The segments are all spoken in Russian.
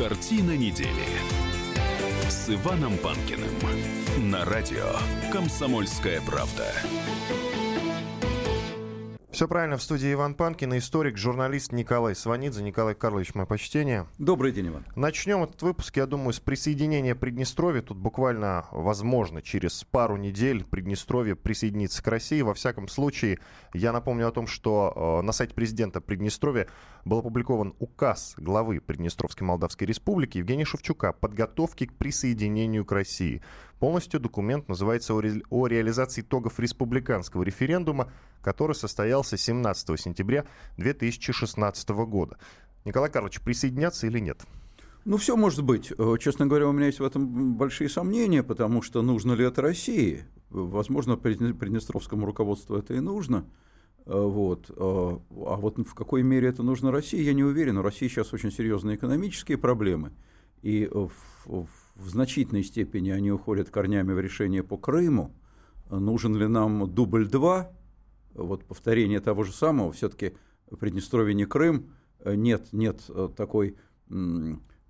Картина недели с Иваном Панкиным на радио «Комсомольская правда». Все правильно. В студии Иван Панкин, историк, журналист Николай Сванидзе. Николай Карлович, мое почтение. Добрый день, Иван. Начнем этот выпуск, я думаю, с присоединения Приднестровья. Тут буквально, возможно, через пару недель Приднестровье присоединится к России. Во всяком случае, я напомню о том, что э, на сайте президента Приднестровья был опубликован указ главы Приднестровской Молдавской Республики Евгения Шевчука подготовки к присоединению к России. Полностью документ называется «О, ре... о реализации итогов республиканского референдума», который состоялся 17 сентября 2016 года. Николай Карлович, присоединяться или нет? Ну, все может быть. Э, честно говоря, у меня есть в этом большие сомнения, потому что нужно ли это России? Возможно, приднестровскому руководству это и нужно. Э, вот. Э, а вот в какой мере это нужно России, я не уверен. У России сейчас очень серьезные экономические проблемы. И в, в в значительной степени они уходят корнями в решение по Крыму. Нужен ли нам дубль 2, вот повторение того же самого, все-таки Приднестровье не Крым, нет, нет такой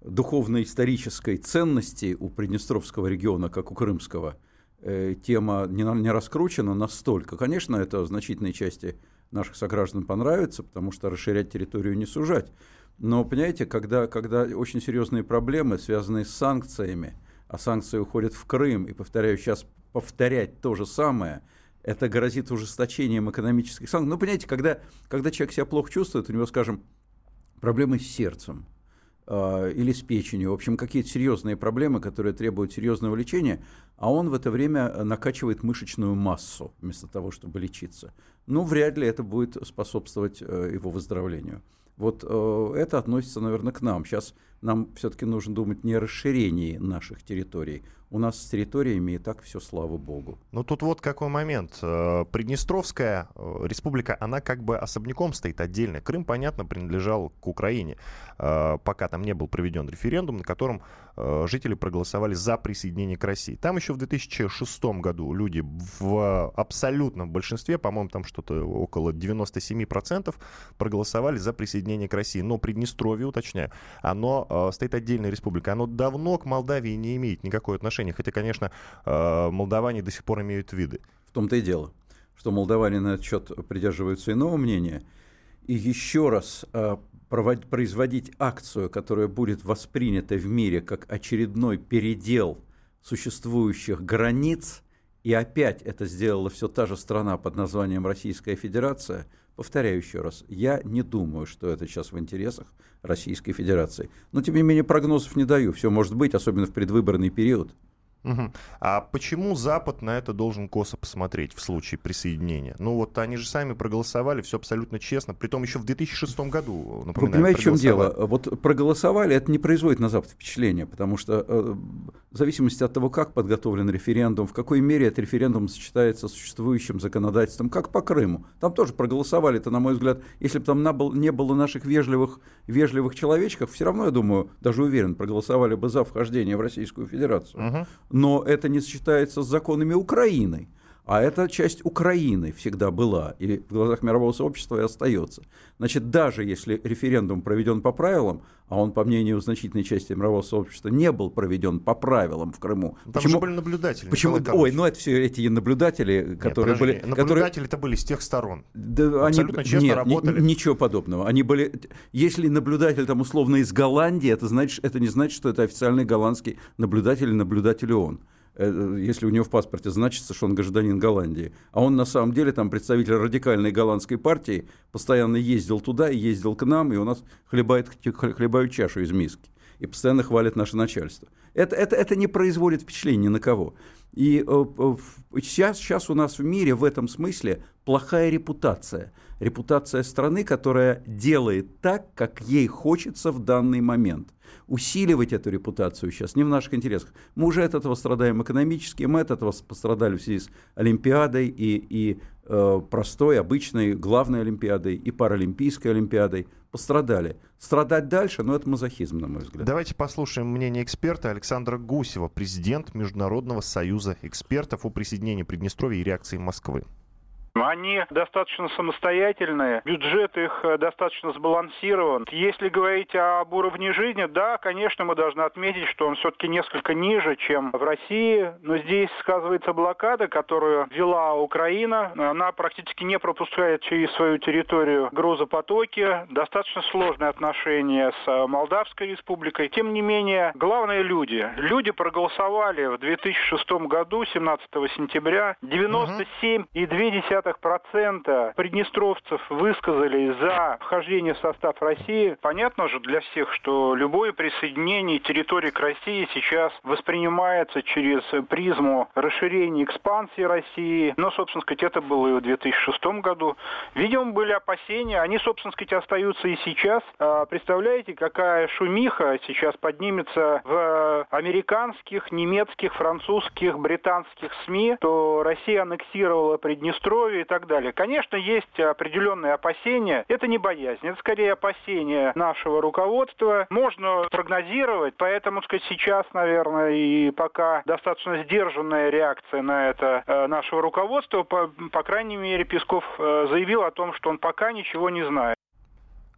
духовно-исторической ценности у Приднестровского региона, как у Крымского. Э, тема не, раскручена настолько. Конечно, это значительной части наших сограждан понравится, потому что расширять территорию не сужать. Но, понимаете, когда, когда очень серьезные проблемы, связанные с санкциями, а санкции уходят в Крым, и, повторяю, сейчас повторять то же самое, это грозит ужесточением экономических санкций. Ну, понимаете, когда, когда человек себя плохо чувствует, у него, скажем, проблемы с сердцем э, или с печенью, в общем, какие-то серьезные проблемы, которые требуют серьезного лечения, а он в это время накачивает мышечную массу вместо того, чтобы лечиться. Ну, вряд ли это будет способствовать э, его выздоровлению. Вот э, это относится, наверное, к нам. Сейчас нам все-таки нужно думать не о расширении наших территорий. У нас с территориями и так все, слава богу. Ну тут вот какой момент. Э, Приднестровская э, республика, она как бы особняком стоит отдельно. Крым, понятно, принадлежал к Украине, э, пока там не был проведен референдум, на котором жители проголосовали за присоединение к России. Там еще в 2006 году люди в абсолютном большинстве, по-моему, там что-то около 97% проголосовали за присоединение к России. Но Приднестровье, уточняю, оно э, стоит отдельной республикой. Оно давно к Молдавии не имеет никакого отношения. Хотя, конечно, э, молдаване до сих пор имеют виды. В том-то и дело, что молдаване на этот счет придерживаются иного мнения. И еще раз э, производить акцию, которая будет воспринята в мире как очередной передел существующих границ, и опять это сделала все та же страна под названием Российская Федерация – Повторяю еще раз, я не думаю, что это сейчас в интересах Российской Федерации. Но, тем не менее, прогнозов не даю. Все может быть, особенно в предвыборный период. Угу. А почему Запад на это должен косо посмотреть в случае присоединения? Ну вот они же сами проголосовали, все абсолютно честно, при том еще в 2006 году, напоминаю, Вы понимаете, в чем дело? Вот проголосовали, это не производит на Запад впечатления, потому что э, в зависимости от того, как подготовлен референдум, в какой мере этот референдум сочетается с существующим законодательством, как по Крыму. Там тоже проголосовали, это, на мой взгляд, если бы там не было наших вежливых, вежливых человечков, все равно, я думаю, даже уверен, проголосовали бы за вхождение в Российскую Федерацию. Угу но это не сочетается с законами Украины. А это часть Украины всегда была, и в глазах мирового сообщества и остается. Значит, даже если референдум проведен по правилам, а он, по мнению значительной части мирового сообщества, не был проведен по правилам в Крыму. Там почему, же были наблюдатели. Почему? Ой, ну это все эти наблюдатели, которые Нет, были... Наблюдатели-то были с тех сторон. Да, Абсолютно они, честно нет, работали. Ничего подобного. Они были... Если наблюдатель там условно из Голландии, это, значит, это не значит, что это официальный голландский наблюдатель, наблюдатель ООН. Э, если у него в паспорте значится, что он гражданин Голландии. А он на самом деле там представитель радикальной голландской партии, постоянно ездил туда и ездил к нам, и у нас хлебает, хлебают чашу из миски. И постоянно хвалит наше начальство. Это, это, это не производит впечатления ни на кого. И э, сейчас, сейчас у нас в мире в этом смысле плохая репутация. Репутация страны, которая делает так, как ей хочется в данный момент. Усиливать эту репутацию сейчас не в наших интересах. Мы уже от этого страдаем экономически, мы от этого пострадали в связи с Олимпиадой и, и э, простой, обычной, главной Олимпиадой и Паралимпийской Олимпиадой. Пострадали. Страдать дальше, но это мазохизм, на мой взгляд. Давайте послушаем мнение эксперта Александра Гусева, президент Международного союза экспертов о присоединении Приднестровья и реакции Москвы. Они достаточно самостоятельные, бюджет их э, достаточно сбалансирован. Если говорить об уровне жизни, да, конечно, мы должны отметить, что он все-таки несколько ниже, чем в России, но здесь сказывается блокада, которую вела Украина. Она практически не пропускает через свою территорию грузопотоки. Достаточно сложные отношения с э, Молдавской республикой. Тем не менее, главные люди. Люди проголосовали в 2006 году, 17 сентября, 97,2 0,2% приднестровцев высказали за вхождение в состав России. Понятно же для всех, что любое присоединение территории к России сейчас воспринимается через призму расширения экспансии России. Но, собственно сказать, это было и в 2006 году. Видимо, были опасения. Они, собственно сказать, остаются и сейчас. А, представляете, какая шумиха сейчас поднимется в американских, немецких, французских, британских СМИ, то Россия аннексировала Приднестровье, здоровья и так далее. Конечно, есть определенные опасения. Это не боязнь, это скорее опасения нашего руководства. Можно прогнозировать, поэтому, сказать, сейчас, наверное, и пока достаточно сдержанная реакция на это э, нашего руководства. По, по крайней мере, Песков э, заявил о том, что он пока ничего не знает.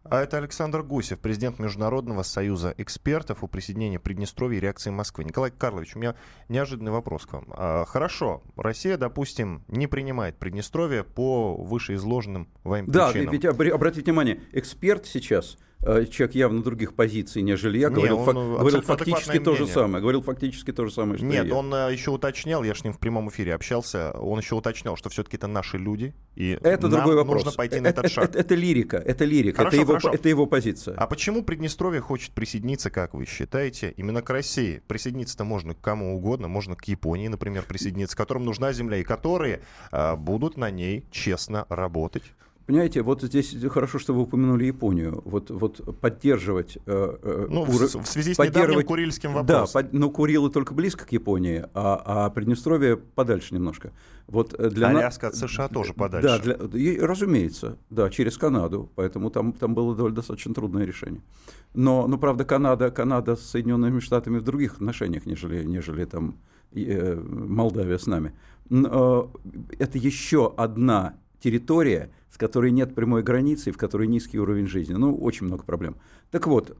А это Александр Гусев, президент Международного союза экспертов о присоединении Приднестровья и реакции Москвы. Николай Карлович, у меня неожиданный вопрос к вам. А, хорошо, Россия, допустим, не принимает Приднестровье по вышеизложенным вами причинам. Да, ведь обратите внимание, эксперт сейчас человек явно других позиций, нежели я, говорил, Не, фак, говорил фактически то же самое. Говорил фактически то же самое, что Нет, я. он э, еще уточнял, я с ним в прямом эфире общался, он еще уточнял, что все-таки это наши люди, и это нам другой вопрос. нужно пойти на этот шаг. Это, это, это лирика, это лирика, хорошо, это, его, хорошо. это его позиция. А почему Приднестровье хочет присоединиться, как вы считаете, именно к России? Присоединиться-то можно к кому угодно, можно к Японии, например, присоединиться, которым нужна земля, и которые а, будут на ней честно работать. Понимаете, вот здесь хорошо, что вы упомянули Японию. Вот, вот поддерживать... Э, э ну, ур... в, связи с недавним Курильским вопросом. Да, под, но Курилы только близко к Японии, а, а Приднестровье подальше немножко. Вот э, для Аляска от США тоже подальше. Да, для, и, разумеется, да, через Канаду, поэтому там, там было довольно достаточно трудное решение. Но, но правда, Канада, Канада с Соединенными Штатами в других отношениях, нежели, нежели там э, Молдавия с нами. Это еще одна территория, с которой нет прямой границы, в которой низкий уровень жизни. Ну, очень много проблем. Так вот, э,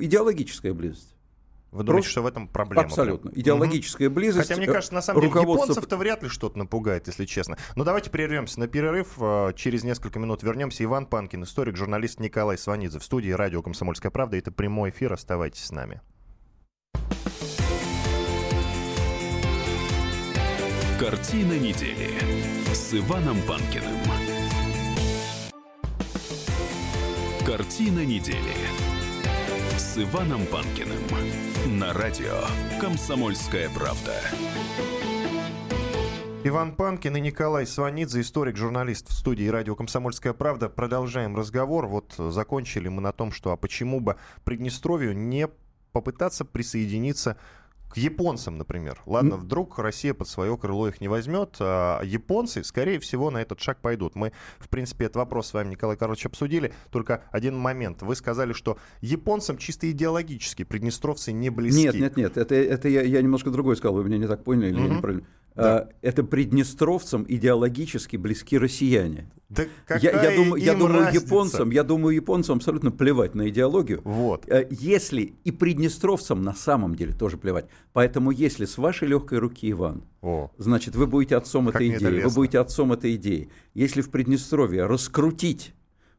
идеологическая близость. Вы думаете, Просто... что в этом проблема? Абсолютно. Прям? Идеологическая угу. близость. Хотя, мне кажется, на самом деле, руководство... японцев-то вряд ли что-то напугает, если честно. Но давайте прервемся на перерыв. Э, через несколько минут вернемся. Иван Панкин, историк, журналист Николай Сванидзе в студии радио «Комсомольская правда». Это прямой эфир. Оставайтесь с нами. Картина недели с Иваном Панкиным. Картина недели с Иваном Панкиным на радио «Комсомольская правда». Иван Панкин и Николай Сванидзе, историк, журналист в студии радио «Комсомольская правда». Продолжаем разговор. Вот закончили мы на том, что а почему бы Приднестровью не попытаться присоединиться к японцам, например. Ладно, вдруг Россия под свое крыло их не возьмет, а японцы, скорее всего, на этот шаг пойдут. Мы, в принципе, этот вопрос с вами, Николай Карлович, обсудили. Только один момент. Вы сказали, что японцам чисто идеологически приднестровцы не близки. Нет, нет, нет. Это, это я, я немножко другой сказал. Вы меня не так поняли или mm-hmm. я неправильно? Да. А, это приднестровцам идеологически близки россияне. Да я, я думаю, я думаю японцам, я думаю японцам абсолютно плевать на идеологию. Вот. Э, если и приднестровцам на самом деле тоже плевать. Поэтому если с вашей легкой руки, Иван, О. значит вы будете отцом как этой идеи, вы будете отцом этой идеи. Если в Приднестровье раскрутить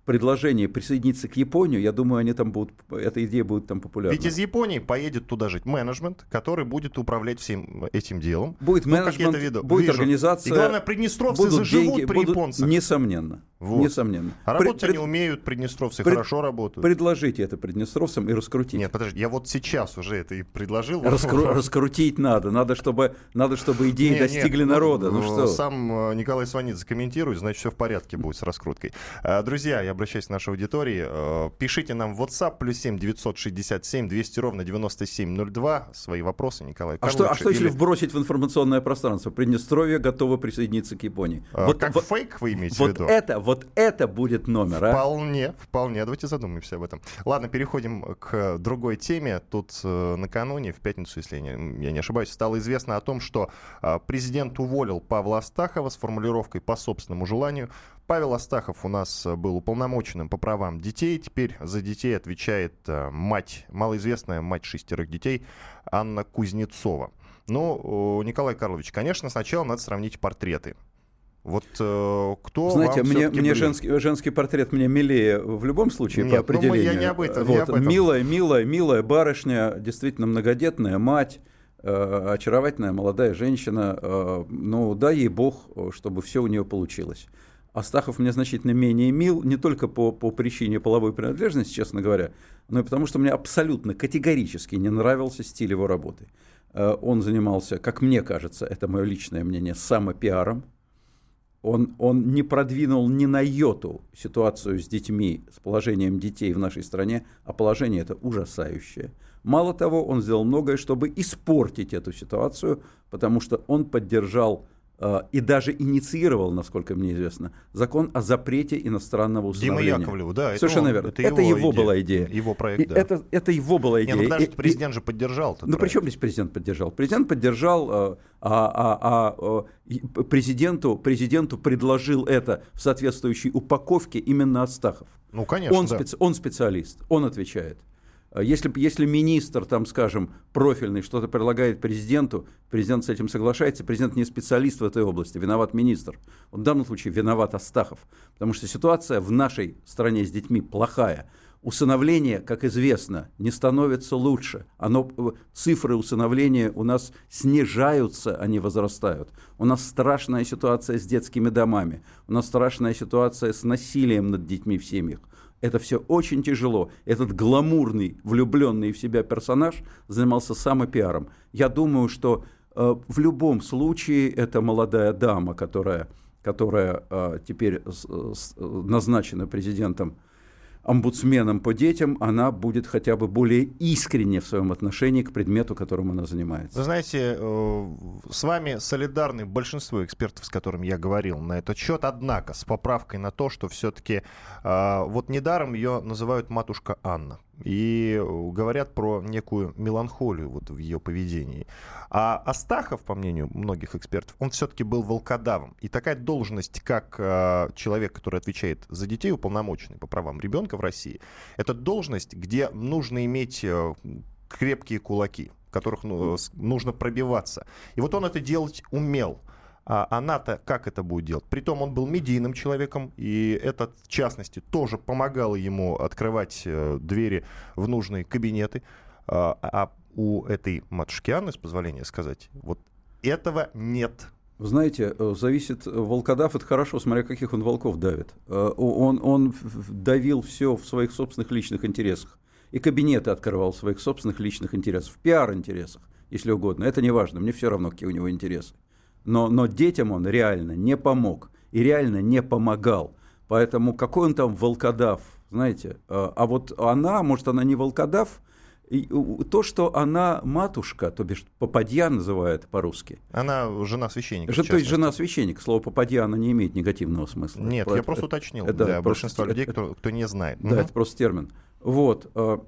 предложение присоединиться к Японии, я думаю, они там будут, эта идея будет там популярна. Ведь из Японии поедет туда жить менеджмент, который будет управлять всем этим делом. Будет ну, менеджмент, будет вижу. организация. И главное, приднестровцы будут заживут деньги, при будут, японцах. Несомненно. Вот. Несомненно. А работать При, они умеют, приднестровцы пред, хорошо работают. Предложите это приднестровцам и раскрутите. Нет, подожди, я вот сейчас уже это и предложил. Раскру, раскрутить надо, надо чтобы, надо, чтобы идеи не, достигли нет, ну, народа. Ну, ну что? Сам э, Николай Сванидзе комментирует, значит, все в порядке будет с раскруткой. А, друзья, я обращаюсь к нашей аудитории. Э, пишите нам в WhatsApp плюс 7 967 200 ровно 9702 свои вопросы, Николай А что, а что или... если вбросить в информационное пространство? Приднестровье готово присоединиться к Японии. А, вот, как вот, фейк вы имеете вот в виду? Это, вот Вот это будет номер, а? Вполне, вполне. Давайте задумаемся об этом. Ладно, переходим к другой теме. Тут э, накануне, в пятницу, если я не, я не ошибаюсь, стало известно о том, что э, президент уволил Павла Астахова с формулировкой «по собственному желанию». Павел Астахов у нас был уполномоченным по правам детей. Теперь за детей отвечает э, мать, малоизвестная мать шестерых детей Анна Кузнецова. Ну, Николай Карлович, конечно, сначала надо сравнить портреты. Вот э, кто Знаете, вам мне, мне женский, женский портрет мне милее в любом случае Нет, по определению. Ну, я не об этом. Вот, об этом. Милая, милая, милая барышня, действительно многодетная мать, э, очаровательная молодая женщина. Э, ну, дай ей Бог, чтобы все у нее получилось. Астахов мне значительно менее мил, не только по, по причине половой принадлежности, честно говоря, но и потому, что мне абсолютно категорически не нравился стиль его работы. Э, он занимался, как мне кажется, это мое личное мнение, самопиаром. Он, он не продвинул ни на йоту ситуацию с детьми, с положением детей в нашей стране, а положение это ужасающее. Мало того, он сделал многое, чтобы испортить эту ситуацию, потому что он поддержал и даже инициировал, насколько мне известно, закон о запрете иностранного усыновления. Дима Яковлеву, да. Совершенно это верно. Это, это его, его была идея. Его проект, да. Это, это его была идея. Не, ну подожди, президент и, же поддержал Ну при чем здесь президент поддержал? Президент поддержал, а, а, а, а президенту, президенту предложил это в соответствующей упаковке именно Астахов. Ну, конечно, он, да. специ, он специалист, он отвечает. А если, если министр, там, скажем, профильный что-то предлагает президенту, президент с этим соглашается, президент не специалист в этой области, виноват министр. В данном случае виноват Астахов, потому что ситуация в нашей стране с детьми плохая. Усыновление, как известно, не становится лучше. Оно, цифры усыновления у нас снижаются, а не возрастают. У нас страшная ситуация с детскими домами. У нас страшная ситуация с насилием над детьми в семьях. Это все очень тяжело. Этот гламурный, влюбленный в себя персонаж занимался самопиаром. Я думаю, что э, в любом случае эта молодая дама, которая, которая э, теперь с, с, назначена президентом омбудсменом по детям, она будет хотя бы более искренне в своем отношении к предмету, которым она занимается. Вы знаете, э, с вами солидарны большинство экспертов, с которыми я говорил на этот счет, однако с поправкой на то, что все-таки э, вот недаром ее называют матушка Анна и говорят про некую меланхолию вот в ее поведении. А Астахов, по мнению многих экспертов, он все-таки был волкодавом. И такая должность, как э, человек, который отвечает за детей, уполномоченный по правам ребенка в России, это должность, где нужно иметь э, крепкие кулаки, которых ну, нужно пробиваться. И вот он это делать умел. А она-то как это будет делать? Притом он был медийным человеком, и это, в частности, тоже помогало ему открывать э, двери в нужные кабинеты. А, а у этой матушки Анны, с позволения сказать, вот этого нет. Вы знаете, э, зависит, волкодав это хорошо, смотря каких он волков давит. Э, он, он давил все в своих собственных личных интересах. И кабинеты открывал в своих собственных личных интересах, в пиар-интересах, если угодно. Это не важно, мне все равно, какие у него интересы но, но детям он реально не помог и реально не помогал. Поэтому какой он там волкодав, знаете. А, а вот она, может, она не волкодав, и то, что она матушка, то бишь попадья называют по-русски. Она жена священника. Же, то есть жена священника. Слово попадья, она не имеет негативного смысла. Нет, это, я просто это, уточнил это, для большинства людей, кто, кто не знает. Да, угу. это просто термин. Вот. А,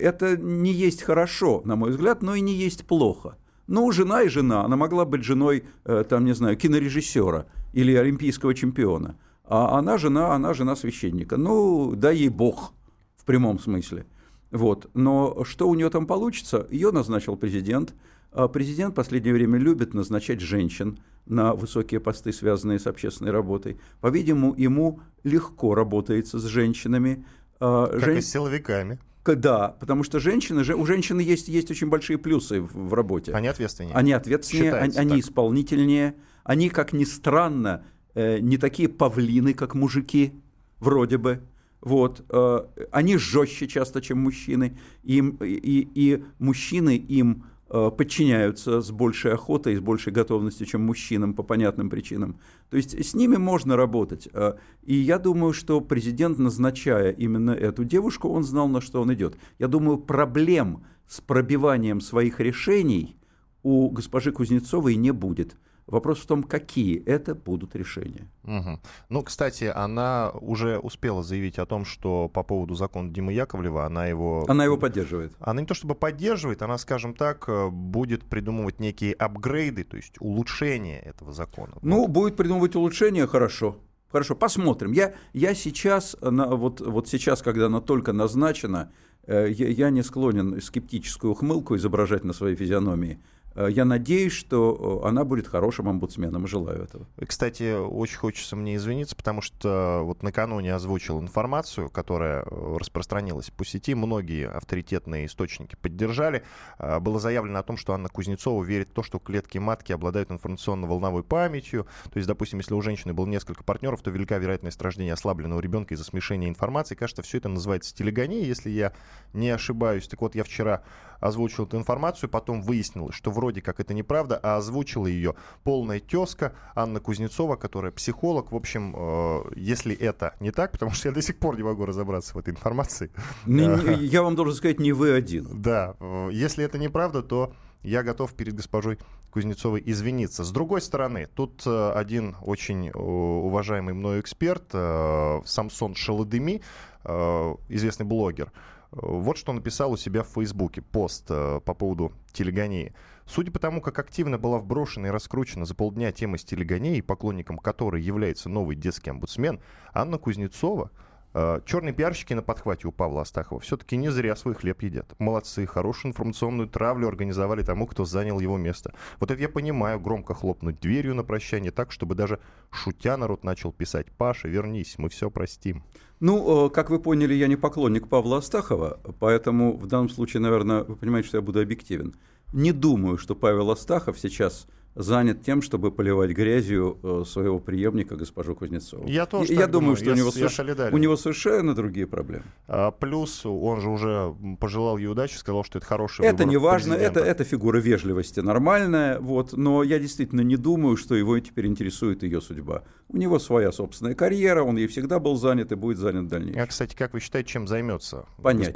это не есть хорошо, на мой взгляд, но и не есть плохо. Ну, жена и жена. Она могла быть женой, э, там, не знаю, кинорежиссера или олимпийского чемпиона. А она жена, она жена священника. Ну, дай ей бог, в прямом смысле. Вот. Но что у нее там получится? Ее назначил президент. А президент в последнее время любит назначать женщин на высокие посты, связанные с общественной работой. По-видимому, ему легко работается с женщинами. А, как Жен... и с силовиками. Да, потому что женщины, у женщины есть, есть очень большие плюсы в, в работе. Они ответственнее. Они ответственнее, они, они исполнительнее. Они, как ни странно, э, не такие павлины, как мужики, вроде бы. Вот, э, они жестче часто, чем мужчины. Им, и, и мужчины им подчиняются с большей охотой и с большей готовностью, чем мужчинам по понятным причинам. То есть с ними можно работать. Э, и я думаю, что президент, назначая именно эту девушку, он знал, на что он идет. Я думаю, проблем с пробиванием своих решений у госпожи Кузнецовой не будет. Вопрос в том, какие это будут решения. Угу. Ну, кстати, она уже успела заявить о том, что по поводу закона Димы Яковлева она его... Она его поддерживает. Она не то чтобы поддерживает, она, скажем так, э, будет придумывать некие апгрейды, то есть улучшения этого закона. Ну, вот. будет придумывать улучшения, хорошо. Хорошо, посмотрим. Я, я сейчас, вот, вот сейчас, когда она только назначена, э, я, я не склонен скептическую ухмылку изображать на своей физиономии. Э, я надеюсь, что э, она будет хорошим омбудсменом, и желаю этого. Кстати, очень хочется мне извиниться, потому что вот накануне озвучил информацию, которая э, распространилась по сети, многие авторитетные источники поддержали. Было заявлено о том, что Анна Кузнецова верит в то, что клетки матки обладают информационно-волновой памятью. То есть, допустим, если у женщины было несколько партнеров, то велика вероятность рождения ослабленного ребенка из-за смешения информации. Кажется, все это называется телегонией, если я не ошибаюсь. Так вот, я вчера озвучил эту информацию, потом выяснилось, что вроде как это неправда, а озвучила ее полная тезка Анна Кузнецова, которая психолог. В общем, э, если это не так, потому что я до сих пор не могу разобраться в этой информации. Я вам должен сказать, не вы один. Да, э, если это неправда, то я готов перед госпожой Кузнецовой извиниться. С другой стороны, тут э, один очень уважаемый мной эксперт, Самсон Шаладыми, известный блогер, вот что написал у себя в Фейсбуке пост по поводу телегонии. Судя по тому, как активно была вброшена и раскручена за полдня тема с телегонией, поклонником которой является новый детский омбудсмен, Анна Кузнецова, э, черные пиарщики на подхвате у Павла Астахова все-таки не зря свой хлеб едят. Молодцы, хорошую информационную травлю организовали тому, кто занял его место. Вот это я понимаю, громко хлопнуть дверью на прощание так, чтобы даже шутя народ начал писать «Паша, вернись, мы все простим». Ну, э, как вы поняли, я не поклонник Павла Астахова, поэтому в данном случае, наверное, вы понимаете, что я буду объективен. Не думаю, что Павел Астахов сейчас занят тем, чтобы поливать грязью э, своего преемника, госпожу Кузнецову. Я тоже Я думаю, думаю, что я, у, него соверш... у него совершенно другие проблемы. А, плюс он же уже пожелал ей удачи, сказал, что это хороший Это не важно, это, это фигура вежливости нормальная, вот, но я действительно не думаю, что его теперь интересует ее судьба. У него своя собственная карьера, он ей всегда был занят и будет занят в дальнейшем. А, кстати, как вы считаете, чем займется понятия,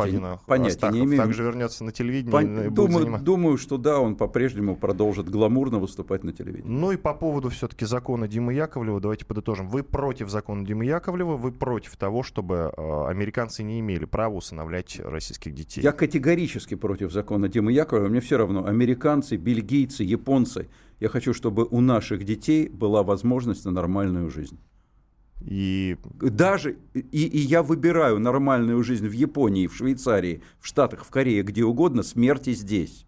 понятия Астахов? не имею. Также вернется на телевидение Пон... и будет думаю, заниматься... думаю, что да, он по-прежнему продолжит гламурно выступать выступать на телевидении. Ну и по поводу все-таки закона Димы Яковлева, давайте подытожим. Вы против закона Димы Яковлева, вы против того, чтобы э, американцы не имели права усыновлять российских детей? Я категорически против закона Димы Яковлева. Мне все равно, американцы, бельгийцы, японцы. Я хочу, чтобы у наших детей была возможность на нормальную жизнь. И даже и, и я выбираю нормальную жизнь в Японии, в Швейцарии, в Штатах, в Корее, где угодно, смерти здесь.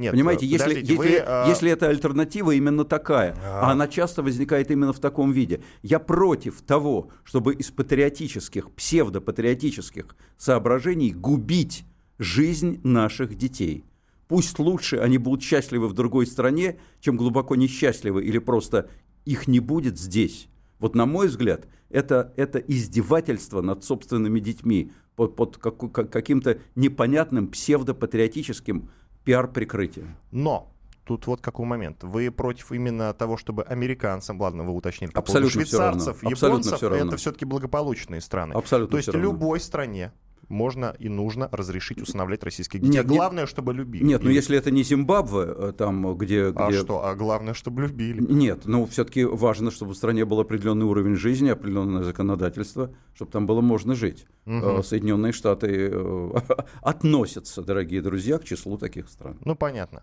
Нет, Понимаете, если, если, вы, а... если это альтернатива именно такая, а... а она часто возникает именно в таком виде. Я против того, чтобы из патриотических, псевдопатриотических соображений губить жизнь наших детей. Пусть лучше они будут счастливы в другой стране, чем глубоко несчастливы или просто их не будет здесь. Вот на мой взгляд, это, это издевательство над собственными детьми под, под как, каким-то непонятным псевдопатриотическим пиар-прикрытие. Но тут вот какой момент. Вы против именно того, чтобы американцам, ладно, вы уточнили, по Абсолютно швейцарцев, все японцев, все равно. это все-таки благополучные страны. Абсолютно То есть все любой стране можно и нужно разрешить усыновлять российских детей. Нет, главное, нет, чтобы любили. Нет, ну если это не Зимбабве, э, там, где... А где... что? А главное, чтобы любили. Нет, ну все-таки важно, чтобы в стране был определенный уровень жизни, определенное законодательство, чтобы там было можно жить. Угу. Соединенные Штаты э, относятся, дорогие друзья, к числу таких стран. Ну, понятно.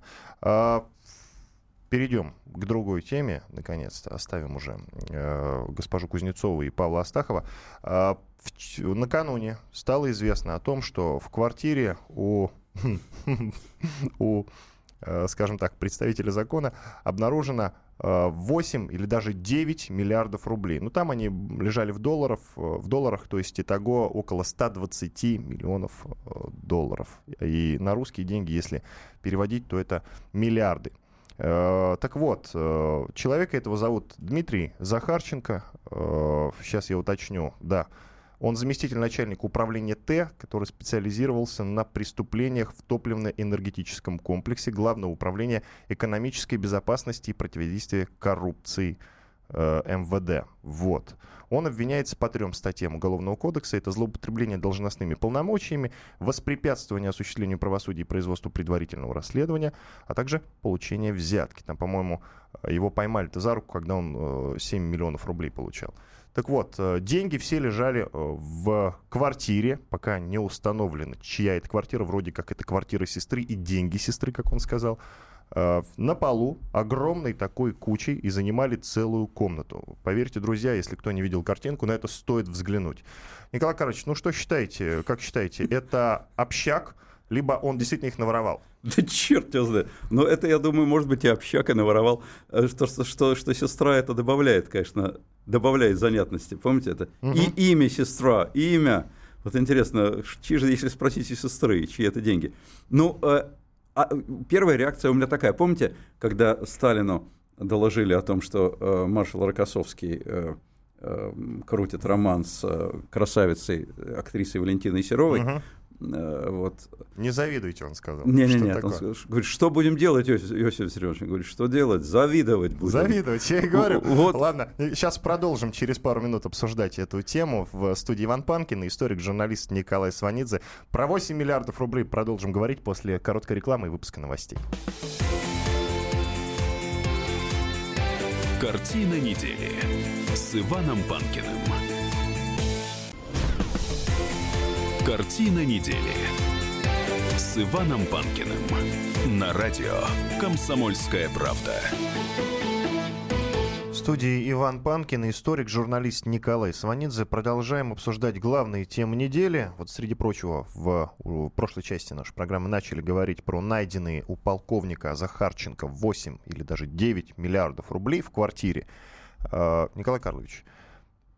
Перейдем к другой теме, наконец-то, оставим уже э, госпожу Кузнецову и Павла Астахова. Э, в, накануне стало известно о том, что в квартире у, у э, скажем так, представителя закона обнаружено 8 э, или даже 9 миллиардов рублей. Ну, там они лежали в, долларов, э, в долларах, то есть итого около 120 миллионов долларов. И на русские деньги, если переводить, то это миллиарды. Э, так вот, э, человека этого зовут Дмитрий Захарченко. Э, сейчас я уточню. Да, он заместитель начальника управления Т, который специализировался на преступлениях в топливно-энергетическом комплексе Главного управления экономической безопасности и противодействия коррупции э, МВД. Вот. Он обвиняется по трем статьям Уголовного кодекса. Это злоупотребление должностными полномочиями, воспрепятствование осуществлению правосудия и производству предварительного расследования, а также получение взятки. Там, по-моему, его поймали-то за руку, когда он 7 миллионов рублей получал. Так вот, деньги все лежали в квартире, пока не установлено, чья это квартира. Вроде как это квартира сестры и деньги сестры, как он сказал. Э, на полу огромной такой кучей и занимали целую комнату. Поверьте, друзья, если кто не видел картинку, на это стоит взглянуть. Николай Карович, ну что считаете, как считаете, это общак, либо он действительно их наворовал? Да черт его знает. Но это, я думаю, может быть, и общак и наворовал. Э, что, что, что, что сестра это добавляет, конечно, добавляет занятности. Помните это? Угу. И имя сестра, имя. Вот интересно, чьи же, если спросить у сестры, чьи это деньги? Ну, э, а, первая реакция у меня такая. Помните, когда Сталину доложили о том, что э, маршал Рокоссовский э, э, крутит роман с э, красавицей, актрисой Валентиной Серовой, угу. Э, вот. Не завидуйте, он сказал. Не-не-не, он говорит, что будем делать, Иосиф, Иосиф Виссарионович? Он говорит, что делать? Завидовать будем. Завидовать, я и говорю. Вот. Ладно, сейчас продолжим через пару минут обсуждать эту тему. В студии Иван Панкин и историк-журналист Николай Сванидзе. Про 8 миллиардов рублей продолжим говорить после короткой рекламы и выпуска новостей. Картина недели с Иваном Панкиным. Картина недели с Иваном Панкиным на радио «Комсомольская правда». В студии Иван Панкин, историк, журналист Николай Сванидзе. Продолжаем обсуждать главные темы недели. Вот, среди прочего, в, в прошлой части нашей программы начали говорить про найденные у полковника Захарченко 8 или даже 9 миллиардов рублей в квартире. Э, Николай Карлович,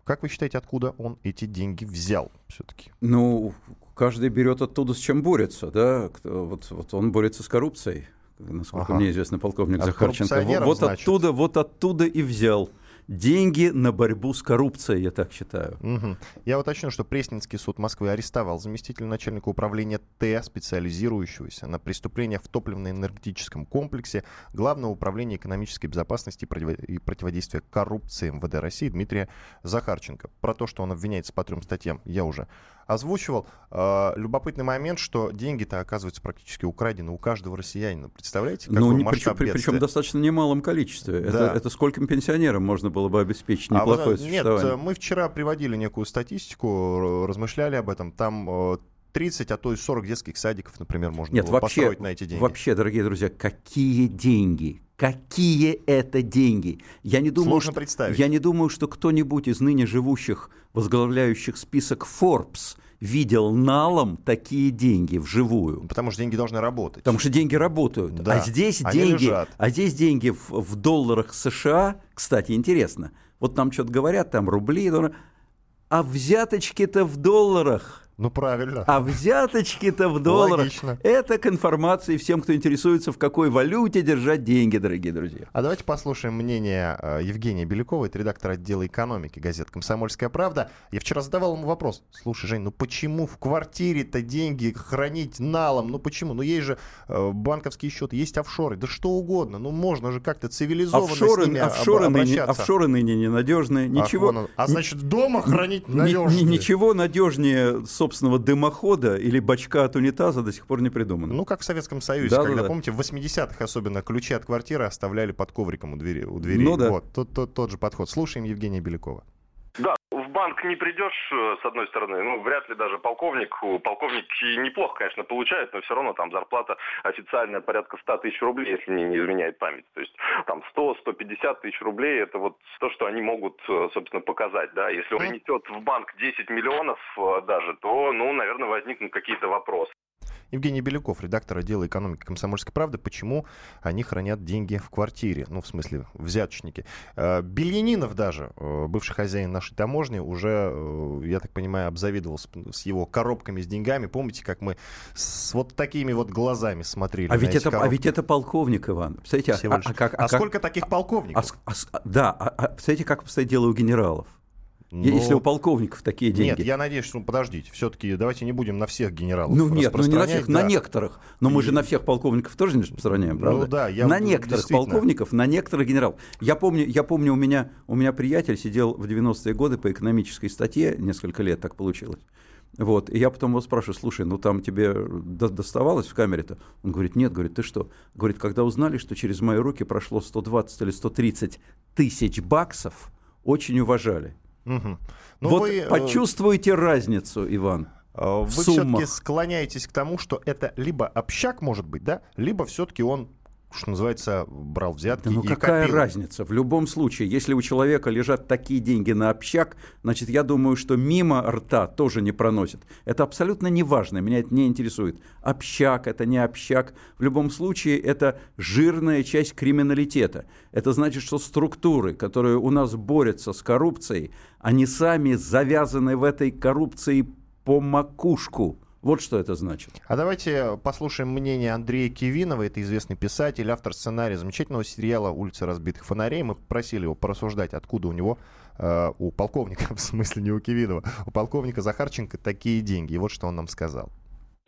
как вы считаете, откуда он эти деньги взял все-таки? Ну, каждый берет оттуда, с чем борется, да. Вот, вот он борется с коррупцией, насколько ага. мне известно, полковник От Захарченко. Вот значит. оттуда, вот оттуда и взял деньги на борьбу с коррупцией, я так считаю. Угу. Я уточню, что Пресненский суд Москвы арестовал заместителя начальника управления Т, специализирующегося на преступлениях в топливно-энергетическом комплексе Главного управления экономической безопасности и противодействия коррупции МВД России Дмитрия Захарченко. Про то, что он обвиняется по трем статьям, я уже озвучивал. Э, любопытный момент, что деньги-то оказываются практически украдены у каждого россиянина. Представляете, какой ну, не, причем, при, причем достаточно немалом количестве. Да. Это, это скольким пенсионерам можно было бы обеспечить неплохое а, существование? Нет, мы вчера приводили некую статистику, размышляли об этом. Там 30, э, а то и 40 детских садиков, например, можно Нет, было вообще, построить на эти деньги. Вообще, дорогие друзья, какие деньги? Какие это деньги? Я не думаю, Сложно что, представить. Я не думаю, что кто-нибудь из ныне живущих, возглавляющих список Forbes, видел налом такие деньги вживую. Потому что деньги должны работать. Потому что деньги работают. Да. А здесь деньги, лежат. а здесь деньги в, в долларах США. Кстати, интересно. Вот нам что-то говорят, там рубли, а взяточки-то в долларах. Ну, правильно. А взяточки-то в долларах. Логично. Это к информации всем, кто интересуется, в какой валюте держать деньги, дорогие друзья. А давайте послушаем мнение э, Евгения Белякова, это редактор отдела экономики газеты «Комсомольская правда». Я вчера задавал ему вопрос. Слушай, Жень, ну почему в квартире-то деньги хранить налом? Ну почему? Ну есть же э, банковские счеты, есть офшоры, да что угодно. Ну можно же как-то цивилизованно офшоры, с ними офшоры об, ныне, офшоры ныне ненадежные. Ничего, Ах, а значит, дома хранить надежнее. Ничего надежнее, собственно, собственного дымохода или бачка от унитаза до сих пор не придумано. Ну, как в Советском Союзе, да, когда, да, помните, в 80-х особенно ключи от квартиры оставляли под ковриком у двери. У двери. Ну, да. Вот, тот, тот, тот же подход. Слушаем Евгения Белякова. Да, в банк не придешь, э, с одной стороны, ну, вряд ли даже полковник. Полковники неплохо, конечно, получают, но все равно там зарплата официальная порядка 100 тысяч рублей, если мне не изменяет память. То есть там 100-150 тысяч рублей, это вот то, что они могут, э, собственно, показать, да. Если он несет в банк 10 миллионов э, даже, то, ну, наверное, возникнут какие-то вопросы. Евгений Беляков, редактор отдела экономики «Комсомольской правды», почему они хранят деньги в квартире, ну, в смысле, взяточники. Э, Бельянинов даже, э, бывший хозяин нашей таможни, уже, э, я так понимаю, обзавидовался с его коробками с деньгами. Помните, как мы с вот такими вот глазами смотрели а ведь это, коробки? А ведь это полковник, Иван. Представляете, а, а, как, а, а сколько таких полковников? А, а, да, а, а, представляете, как обстоит дело у генералов? Но... Если у полковников такие деньги. Нет, я надеюсь, что, ну, подождите, все-таки давайте не будем на всех генералов Ну нет, ну не на всех, да. на некоторых. Но и... мы же на всех полковников тоже не распространяем, ну правда? Ну да, я На некоторых полковников, на некоторых генералов. Я помню, я помню у, меня, у меня приятель сидел в 90-е годы по экономической статье, несколько лет так получилось. Вот, и я потом его спрашиваю, слушай, ну там тебе доставалось в камере-то? Он говорит, нет, говорит, ты что? Говорит, когда узнали, что через мои руки прошло 120 или 130 тысяч баксов, очень уважали. Угу. Ну, вот вы, э, почувствуйте разницу, Иван. Э, вы все-таки склоняетесь к тому, что это либо общак может быть, да, либо все-таки он что называется, брал взятки. Да ну и какая копил. разница? В любом случае, если у человека лежат такие деньги на общак, значит, я думаю, что мимо рта тоже не проносит. Это абсолютно не важно, меня это не интересует. Общак, это не общак. В любом случае, это жирная часть криминалитета. Это значит, что структуры, которые у нас борются с коррупцией, они сами завязаны в этой коррупции по макушку. Вот что это значит. А давайте послушаем мнение Андрея Кивинова. Это известный писатель, автор сценария замечательного сериала «Улица разбитых фонарей». Мы попросили его порассуждать, откуда у него, э, у полковника, в смысле не у Кивинова, у полковника Захарченко такие деньги. И вот что он нам сказал.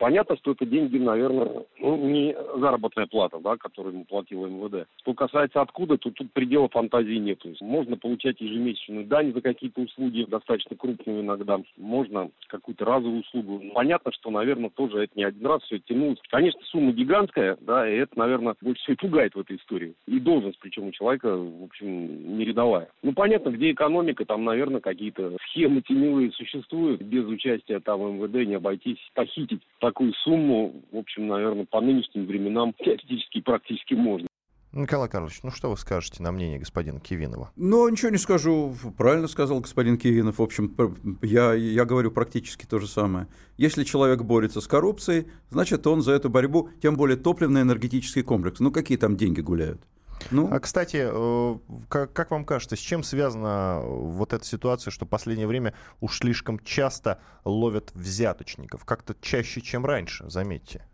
Понятно, что это деньги, наверное, ну, не заработная плата, да, которую ему платила МВД. Что касается откуда, то тут предела фантазии нет. То есть можно получать ежемесячную дань за какие-то услуги, достаточно крупную иногда. Можно какую-то разовую услугу. Понятно, что, наверное, тоже это не один раз все тянулось. Конечно, сумма гигантская, да, и это, наверное, больше всего пугает в этой истории. И должность, причем у человека, в общем, не рядовая. Ну, понятно, где экономика, там, наверное, какие-то схемы теневые существуют. Без участия там МВД не обойтись, похитить такую сумму, в общем, наверное, по нынешним временам теоретически и практически можно. Николай Карлович, ну что вы скажете на мнение господина Кивинова? Ну, ничего не скажу. Правильно сказал господин Кивинов. В общем, я, я говорю практически то же самое. Если человек борется с коррупцией, значит, он за эту борьбу, тем более топливно-энергетический комплекс. Ну, какие там деньги гуляют? Ну. А, кстати, э, как, как вам кажется, с чем связана вот эта ситуация, что в последнее время уж слишком часто ловят взяточников? Как-то чаще, чем раньше, заметьте.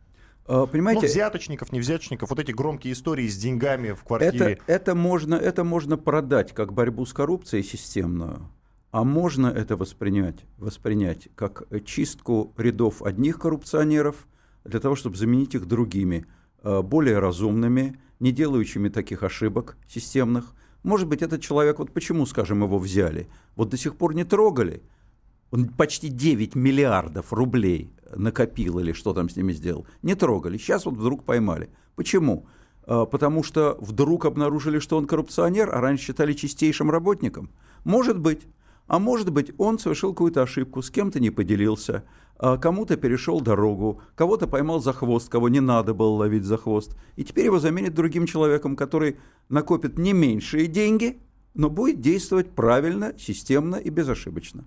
А, понимаете, ну, взяточников, не взяточников, вот эти громкие истории с деньгами в квартире. Это, это, можно, это можно продать как борьбу с коррупцией системную, а можно это воспринять, воспринять как чистку рядов одних коррупционеров для того, чтобы заменить их другими, э, более разумными, не делающими таких ошибок системных. Может быть, этот человек, вот почему, скажем, его взяли, вот до сих пор не трогали, он почти 9 миллиардов рублей накопил или что там с ними сделал, не трогали. Сейчас вот вдруг поймали. Почему? А, потому что вдруг обнаружили, что он коррупционер, а раньше считали чистейшим работником. Может быть. А может быть, он совершил какую-то ошибку, с кем-то не поделился, а кому-то перешел дорогу, кого-то поймал за хвост, кого не надо было ловить за хвост. И теперь его заменят другим человеком, который накопит не меньшие деньги, но будет действовать правильно, системно и безошибочно.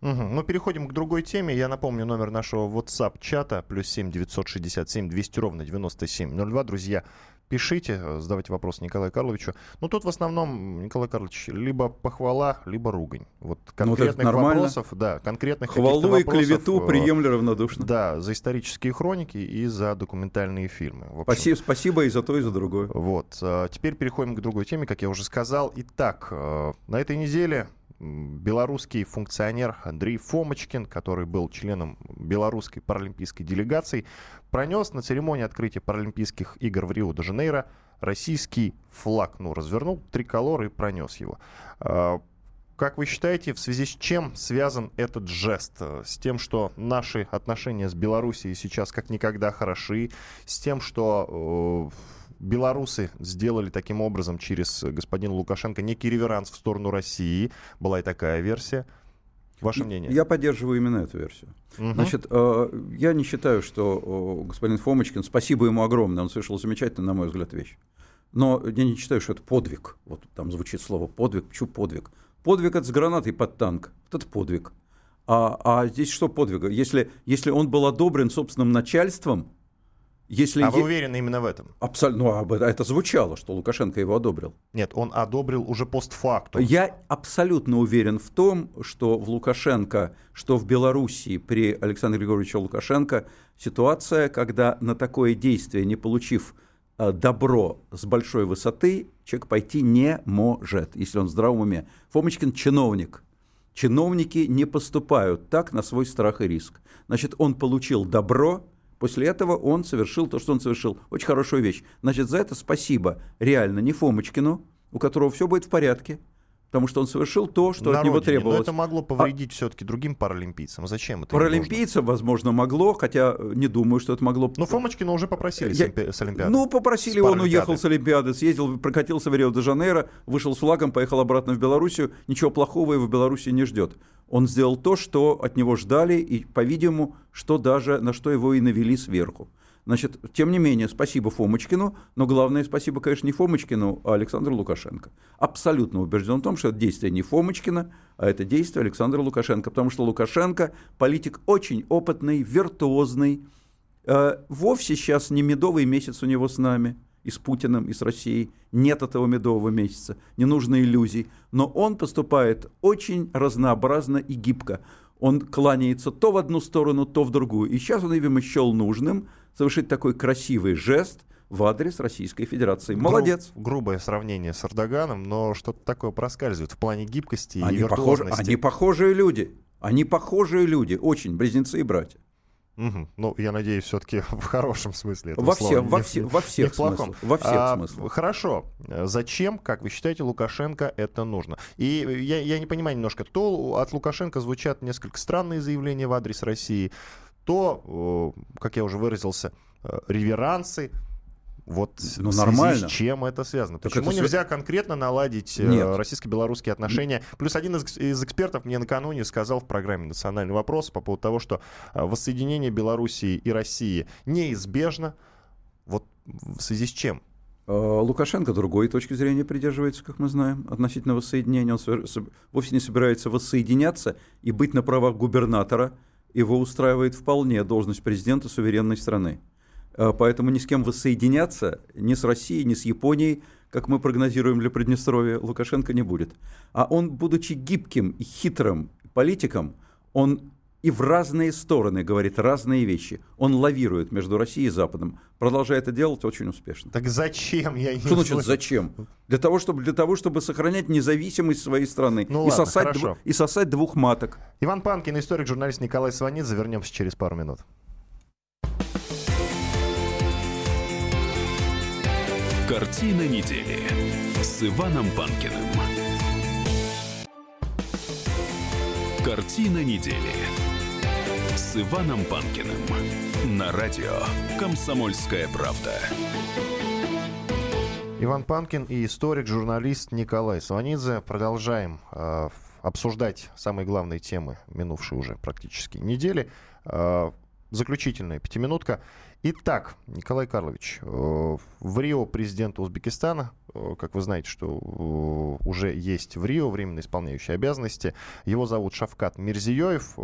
Угу. Ну, переходим к другой теме. Я напомню номер нашего WhatsApp-чата. Плюс 7 967 200 ровно 9702. Друзья, пишите, э, задавайте вопрос Николаю Карловичу. Ну, тут в основном, Николай Карлович, либо похвала, либо ругань. Вот ну, конкретных вот вопросов, да, конкретных Хвалу и клевету э, приемлю равнодушно. Да, за исторические хроники и за документальные фильмы. Спасибо, спасибо и за то, и за другое. Вот. Э, теперь переходим к другой теме, как я уже сказал. Итак, на этой неделе белорусский функционер Андрей Фомочкин, который был членом белорусской паралимпийской делегации, пронес на церемонии открытия Паралимпийских игр в Рио-де-Жанейро российский флаг. Ну, развернул триколор и пронес его. А, как вы считаете, в связи с чем связан этот жест? С тем, что наши отношения с Белоруссией сейчас как никогда хороши, с тем, что э, белорусы сделали таким образом через господина Лукашенко некий реверанс в сторону России. Была и такая версия. Ваше мнение? Я поддерживаю именно эту версию. Угу. Значит, э, я не считаю, что господин Фомочкин, спасибо ему огромное, он совершил замечательно, на мой взгляд, вещь. Но я не считаю, что это подвиг. Вот там звучит слово подвиг. Почему подвиг? Подвиг это с гранатой под танк. Вот это подвиг. А, а здесь что подвига? Если, если он был одобрен собственным начальством, если а вы уверены именно в этом? Абсолютно. Ну, это звучало, что Лукашенко его одобрил. Нет, он одобрил уже постфактум. Я абсолютно уверен в том, что в Лукашенко, что в Белоруссии при Александре Григорьевиче Лукашенко ситуация, когда на такое действие, не получив э, добро с большой высоты, человек пойти не может, если он в здравом уме. Фомочкин чиновник. Чиновники не поступают так на свой страх и риск. Значит, он получил добро, После этого он совершил то, что он совершил. Очень хорошая вещь. Значит, за это спасибо реально не Фомочкину, у которого все будет в порядке, потому что он совершил то, что На от него родине. требовалось. Но это могло повредить а... все-таки другим паралимпийцам. Зачем это? Паралимпийцам, возможно, могло, хотя не думаю, что это могло. Но Фомочкина уже попросили Я... с Олимпиады. Ну, попросили, он уехал с Олимпиады, съездил, прокатился в Рио-де-Жанейро, вышел с флагом, поехал обратно в Белоруссию. Ничего плохого его в Белоруссии не ждет. Он сделал то, что от него ждали, и, по-видимому, что даже на что его и навели сверху. Значит, тем не менее, спасибо Фомочкину, но главное спасибо, конечно, не Фомочкину, а Александру Лукашенко. Абсолютно убежден в том, что это действие не Фомочкина, а это действие Александра Лукашенко, потому что Лукашенко политик очень опытный, виртуозный, э, вовсе сейчас не медовый месяц у него с нами, и с Путиным, и с Россией. Нет этого медового месяца, не нужно иллюзий. Но он поступает очень разнообразно и гибко. Он кланяется то в одну сторону, то в другую. И сейчас он, видимо, счел нужным совершить такой красивый жест в адрес Российской Федерации. Молодец. Гру- грубое сравнение с Эрдоганом, но что-то такое проскальзывает в плане гибкости они и виртуозности. Похожи, они похожие люди. Они похожие люди, очень, близнецы и братья. Угу. Ну, я надеюсь, все-таки в хорошем смысле. Во, все, во, все, во всех смыслах. Во всех а, смыслах. Хорошо. Зачем, как вы считаете, Лукашенко это нужно? И я, я не понимаю немножко, то от Лукашенко звучат несколько странные заявления в адрес России, то, как я уже выразился, э, реверансы, вот ну, нормально. с чем это связано? Так Почему это нельзя св... конкретно наладить э, российско-белорусские отношения? Плюс один из, из экспертов мне накануне сказал в программе «Национальный вопрос» по поводу того, что э, воссоединение Белоруссии и России неизбежно. Вот в связи с чем? Лукашенко другой точки зрения придерживается, как мы знаем, относительно воссоединения. Он вовсе не собирается воссоединяться и быть на правах губернатора – его устраивает вполне должность президента суверенной страны. А, поэтому ни с кем воссоединяться, ни с Россией, ни с Японией, как мы прогнозируем для Приднестровья, Лукашенко не будет. А он, будучи гибким и хитрым политиком, он и в разные стороны говорит разные вещи. Он лавирует между Россией и Западом. Продолжает это делать очень успешно. Так зачем? Я не Что значит слышу. зачем? Для того, чтобы, для того, чтобы сохранять независимость своей страны ну, и, ладно, сосать дв... и сосать двух маток. Иван Панкин, историк, журналист Николай Сванидзе. Вернемся через пару минут. Картина недели с Иваном Панкиным. Картина недели Иваном Панкиным на радио «Комсомольская правда». Иван Панкин и историк, журналист Николай Сванидзе. Продолжаем э, обсуждать самые главные темы минувшей уже практически недели. Э, заключительная пятиминутка. Итак, Николай Карлович, э, в Рио президент Узбекистана, как вы знаете, что уже есть в Рио временно исполняющий обязанности, его зовут Шавкат Мирзиёев.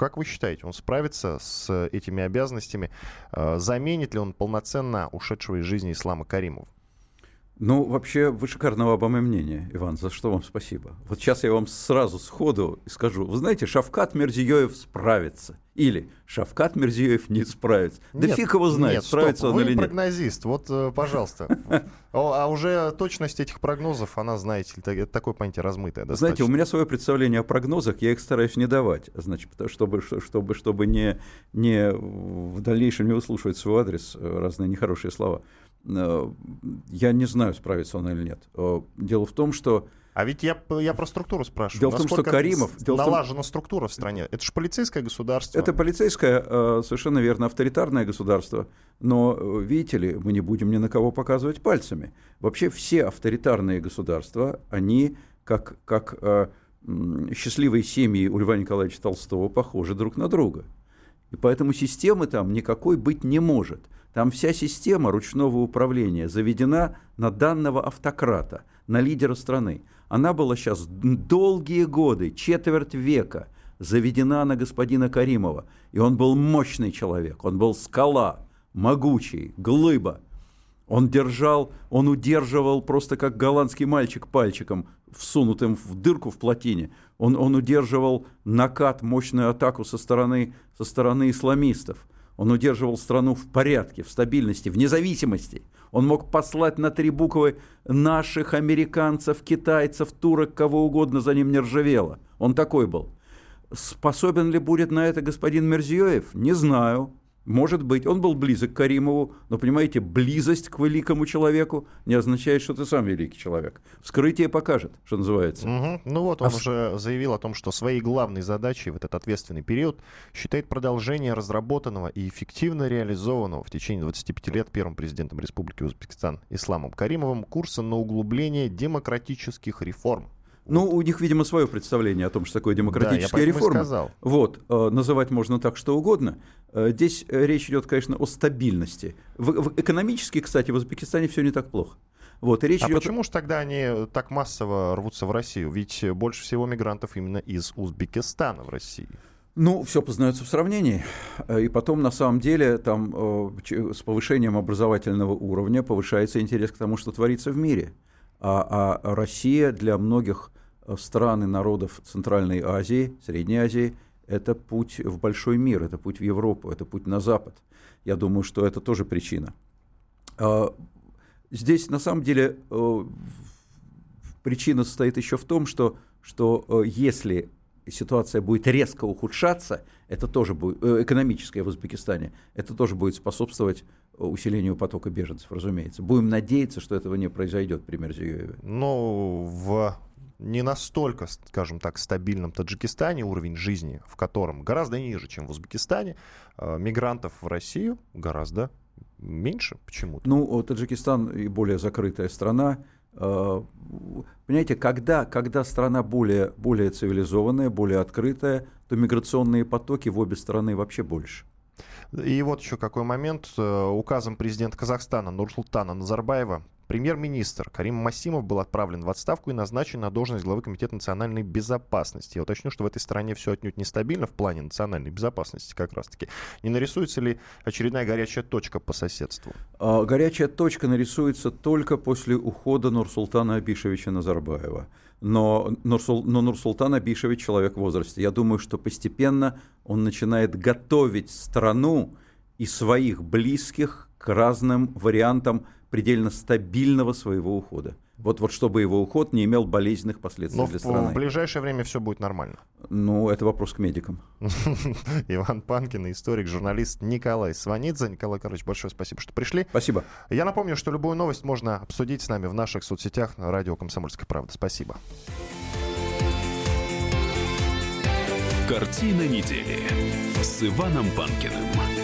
Как вы считаете, он справится с этими обязанностями? Заменит ли он полноценно ушедшего из жизни Ислама Каримова? Ну, вообще, вы шикарного обо мне мнения, Иван, за что вам спасибо. Вот сейчас я вам сразу сходу скажу. Вы знаете, Шавкат Мерзиёев справится. Или Шавкат Мерзиёев не справится. Да нет, фиг его знает, нет, справится стоп, он вы или нет. прогнозист, вот, э, пожалуйста. А уже точность этих прогнозов, она, знаете, это такое понятие размытое Знаете, у меня свое представление о прогнозах, я их стараюсь не давать, значит, чтобы, чтобы, чтобы не, не в дальнейшем не выслушивать свой адрес э, разные нехорошие слова. Э, я не знаю, справится он или нет. Э, дело в том, что... А ведь я, я про структуру спрашиваю. Дело в том, что Каримов... Дело налажена том... структура в стране. Это же полицейское государство. Это полицейское, э, совершенно верно, авторитарное государство. Но, видите ли, мы не будем ни на кого показывать пальцами. Вообще все авторитарные государства, они как, как счастливые семьи у Льва Николаевича Толстого похожи друг на друга. И поэтому системы там никакой быть не может – там вся система ручного управления заведена на данного автократа, на лидера страны. Она была сейчас долгие годы, четверть века, заведена на господина Каримова. И он был мощный человек, он был скала, могучий, глыба. Он держал, он удерживал просто как голландский мальчик пальчиком, всунутым в дырку в плотине. Он, он удерживал накат, мощную атаку со стороны, со стороны исламистов – Он удерживал страну в порядке, в стабильности, в независимости. Он мог послать на три буквы наших американцев, китайцев, турок, кого угодно за ним не ржавело. Он такой был. Способен ли будет на это господин Мерзиёев? Не знаю. Может быть, он был близок к Каримову, но, понимаете, близость к великому человеку не означает, что ты сам великий человек. Вскрытие покажет, что называется. Угу. Ну вот, он а уже в... заявил о том, что своей главной задачей в этот ответственный период считает продолжение разработанного и эффективно реализованного в течение 25 лет первым президентом Республики Узбекистан Исламом Каримовым курса на углубление демократических реформ ну, у них, видимо, свое представление о том, что такое демократическая да, реформа. Сказал. Вот, э, называть можно так, что угодно. Э, здесь речь идет, конечно, о стабильности. В, в, экономически, кстати, в Узбекистане все не так плохо. Вот, и речь а идет... почему же тогда они так массово рвутся в Россию? Ведь больше всего мигрантов именно из Узбекистана в России. Ну, все познается в сравнении. И потом, на самом деле, там э, с повышением образовательного уровня повышается интерес к тому, что творится в мире. А, а Россия для многих Э, стран и народов Центральной Азии, Средней Азии, это путь в большой мир, это путь в Европу, это путь на Запад. Я думаю, что это тоже причина. А, здесь на самом деле э, причина состоит еще в том, что, что э, если ситуация будет резко ухудшаться, это тоже будет, экономическая в Узбекистане, это тоже будет способствовать усилению потока беженцев, разумеется. Будем надеяться, что этого не произойдет при Мерзиёеве. Ну, в не настолько, скажем так, стабильном Таджикистане уровень жизни, в котором гораздо ниже, чем в Узбекистане, э, мигрантов в Россию гораздо меньше почему-то. Ну, Таджикистан и более закрытая страна. Э, понимаете, когда, когда страна более, более цивилизованная, более открытая, то миграционные потоки в обе стороны вообще больше. И вот еще какой момент. Э, указом президента Казахстана Нурсултана Назарбаева Премьер-министр Карим Масимов был отправлен в отставку и назначен на должность главы Комитета национальной безопасности. Я уточню, что в этой стране все отнюдь нестабильно в плане национальной безопасности как раз-таки. Не нарисуется ли очередная горячая точка по соседству? А, горячая точка нарисуется только после ухода Нурсултана Абишевича Назарбаева. Но, Нурсул, но Нурсултан Абишевич человек в возрасте. Я думаю, что постепенно он начинает готовить страну и своих близких к разным вариантам предельно стабильного своего ухода. Вот, вот чтобы его уход не имел болезненных последствий Но для страны. в ближайшее время все будет нормально. Ну, это вопрос к медикам. Иван Панкин, историк, журналист Николай Сванидзе. Николай Карлович, большое спасибо, что пришли. Спасибо. Я напомню, что любую новость можно обсудить с нами в наших соцсетях на радио «Комсомольская правда». Спасибо. Картина недели с Иваном Панкиным.